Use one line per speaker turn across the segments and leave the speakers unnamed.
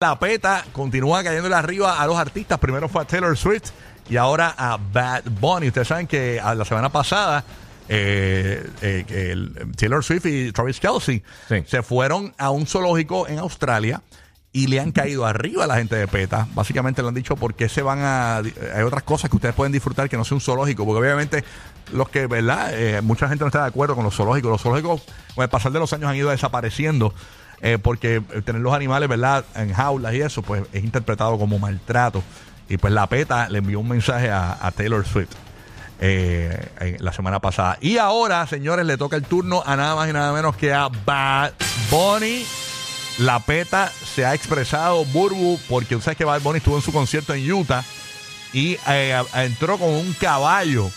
La peta continúa cayéndole arriba a los artistas. Primero fue a Taylor Swift y ahora a Bad Bunny. Ustedes saben que a la semana pasada eh, eh, el- Taylor Swift y Travis Kelsey
Sí.
se fueron a un zoológico en Australia y le han caído arriba a la gente de PETA. Básicamente le han dicho por qué se van a... Hay otras cosas que ustedes pueden disfrutar que no sea un zoológico, porque obviamente los que, ¿verdad? Eh, mucha gente no está de acuerdo con los zoológicos. Los zoológicos, con el pasar de los años, han ido desapareciendo. Eh, porque eh, tener los animales, ¿verdad? En jaulas y eso, pues es interpretado como maltrato. Y pues la PETA le envió un mensaje a, Taylor Swift eh, la semana pasada. Y ahora, señores, le toca el turno a nada más y nada menos que a Bad Bunny. La PETA se ha expresado, Burbu, porque usted que Bad Bunny estuvo en su concierto en Utah y entró con un caballo.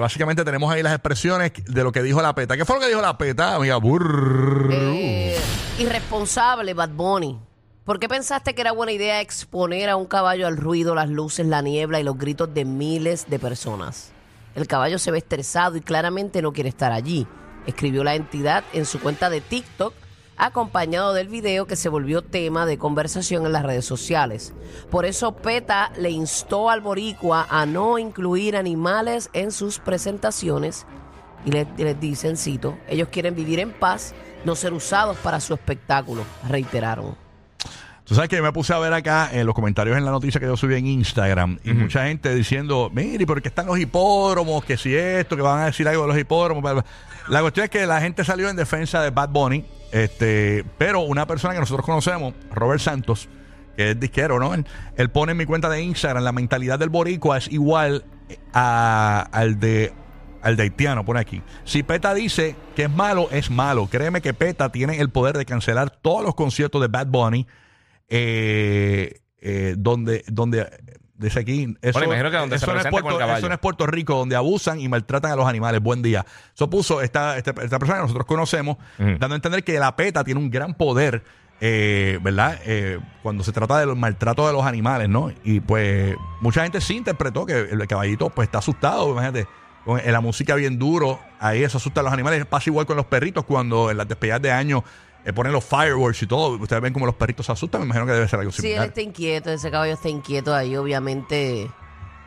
Básicamente tenemos ahí las expresiones de lo que dijo la PETA. ¿Qué fue lo que dijo la PETA, amiga? Burru.
Eh, irresponsable, Bad Bunny. ¿Por qué pensaste que era buena idea exponer a un caballo al ruido, las luces, la niebla y los gritos de miles de personas? El caballo se ve estresado y claramente no quiere estar allí, escribió la entidad en su cuenta de TikTok, acompañado del video que se volvió tema de conversación en las redes sociales. Por eso PETA le instó al boricua a no incluir animales en sus presentaciones y les, les dicen, cito, ellos quieren vivir en paz, no ser usados para su espectáculo, reiteraron.
Tú sabes que yo me puse a ver acá en los comentarios en la noticia que yo subí en Instagram y mucha gente diciendo, mire, ¿por qué están los hipódromos? Que si esto, que van a decir algo de los hipódromos. bla, bla". La cuestión es que la gente salió en defensa de Bad Bunny, este, pero una persona que nosotros conocemos, Robert Santos, que es disquero, ¿no? Él, él pone en mi cuenta de Instagram, la mentalidad del boricua es igual a- al de al de haitiano, pone aquí. Si PETA dice que es malo, es malo. Créeme que PETA tiene el poder de cancelar todos los conciertos de Bad Bunny eh, eh, donde, donde dice aquí, eso,
Bueno, imagino que donde se
eso no es
con
Puerto,
el caballo.
eso no es Puerto Rico, donde abusan y maltratan a los animales. Buen día. Eso puso esta, esta, esta persona que nosotros conocemos, dando a entender que la PETA tiene un gran poder, eh, ¿verdad? Eh, cuando se trata del maltrato de los animales, ¿no? Y pues mucha gente sí interpretó que el caballito pues está asustado, imagínate. Con la música bien duro, ahí eso asusta a los animales. Pasa igual con los perritos cuando en las despedidas de año eh, ponen los fireworks y todo. Ustedes ven como los perritos se asustan, me imagino que debe ser algo
Si él
similar.
está inquieto, ese caballo está inquieto ahí, obviamente,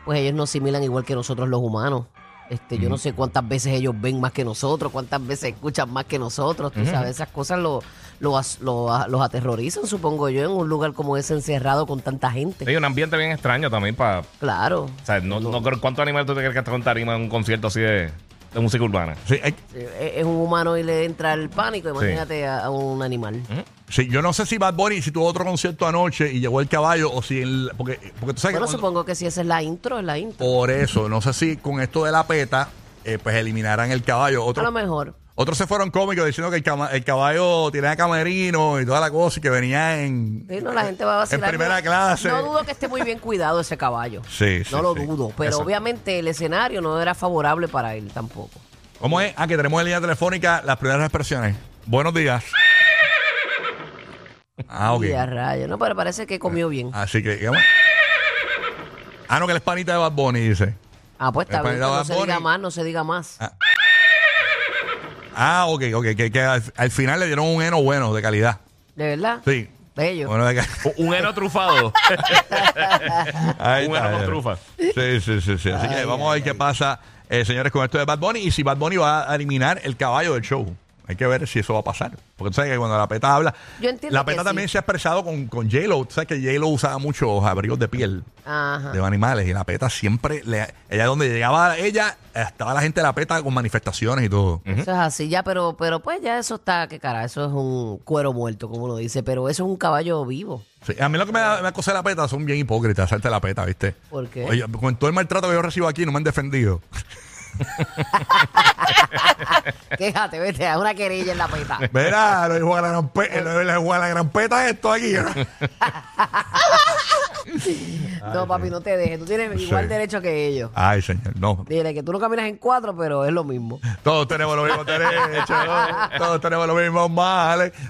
pues ellos no asimilan igual que nosotros los humanos. Este, Yo no sé cuántas veces ellos ven más que nosotros, cuántas veces escuchan más que nosotros. Tú sabes, esas cosas lo, lo los aterrorizan, supongo yo, en un lugar como ese encerrado con tanta gente.
Hay un ambiente bien extraño también para.
Claro.
O sea, no, no creo cuántos animales tú te crees que está con tarima en un concierto así de, de música urbana.
Sí, hay-
Sí, Es un humano y le entra el pánico, imagínate a, a un animal.
sí, yo no sé si Bad Bunny, si tuvo otro concierto anoche y llegó el caballo o si el, porque, porque tú sabes
Bueno,
que cuando-
supongo que si esa es la intro, es la intro.
por eso, no sé si con esto de la PETA, eh, pues eliminarán el caballo.
A lo mejor.
Otros se fueron cómicos diciendo que el, cama- el caballo tenía camerino y toda la cosa y que venía en,
Sí, no, la gente va a
en primera clase.
No dudo que esté muy bien cuidado ese caballo.
Sí, sí,
No lo
sí.
dudo, pero obviamente el escenario no era favorable para él tampoco.
¿Cómo es? Ah, que tenemos en línea telefónica las primeras expresiones. Buenos días. Ah, ok.
Y a rayos. No, pero parece que comió bien.
Así que, digamos. Ah, no, que la espanita de Bad Bunny dice.
Ah, pues está bien.
panita
No se diga más, no se diga más.
Ah. Ah, ok, ok. Que, que al, al final le dieron un heno bueno, de calidad.
¿De verdad?
Sí.
Bello.
Bueno, de ca-
Un heno trufado.
Ahí
un
está,
heno con trufa.
Sí, sí, sí, sí. Así que
Ay,
vamos a ver qué pasa, eh, señores, con esto de Bad Bunny. Y si Bad Bunny va a eliminar el caballo del show. Hay que ver si eso va a pasar. Porque tú sabes que cuando la PETA habla.
Yo entiendo
La
que
PETA
sí.
también se ha expresado con, con J-Lo. Tú sabes que J-Lo usaba muchos abrigos de piel
Ajá.
de animales. Y la PETA siempre. Le, ella, donde llegaba ella, estaba la gente de la PETA con manifestaciones y todo.
Eso es así ya, pero, pero pues ya eso está, que cara, eso es un cuero muerto, como uno dice, pero eso es un caballo vivo.
Sí, a mí lo que me da me acosa de la PETA son bien hipócritas, salte de la PETA, ¿viste?
¿Por qué?
Oye, con todo el maltrato que yo recibo aquí, no me han defendido.
Quéjate, vete, a una querella en la peta.
Verá, lo dijo a la gran, pe- lo la gran peta esto aquí.
¿no? Papi, no te dejes. Tú tienes igual
Sí.
derecho que ellos.
Ay, señor, no.
Dile que tú no caminas en cuatro, pero es lo mismo.
Todos tenemos los mismos derechos. Todos tenemos los mismos males.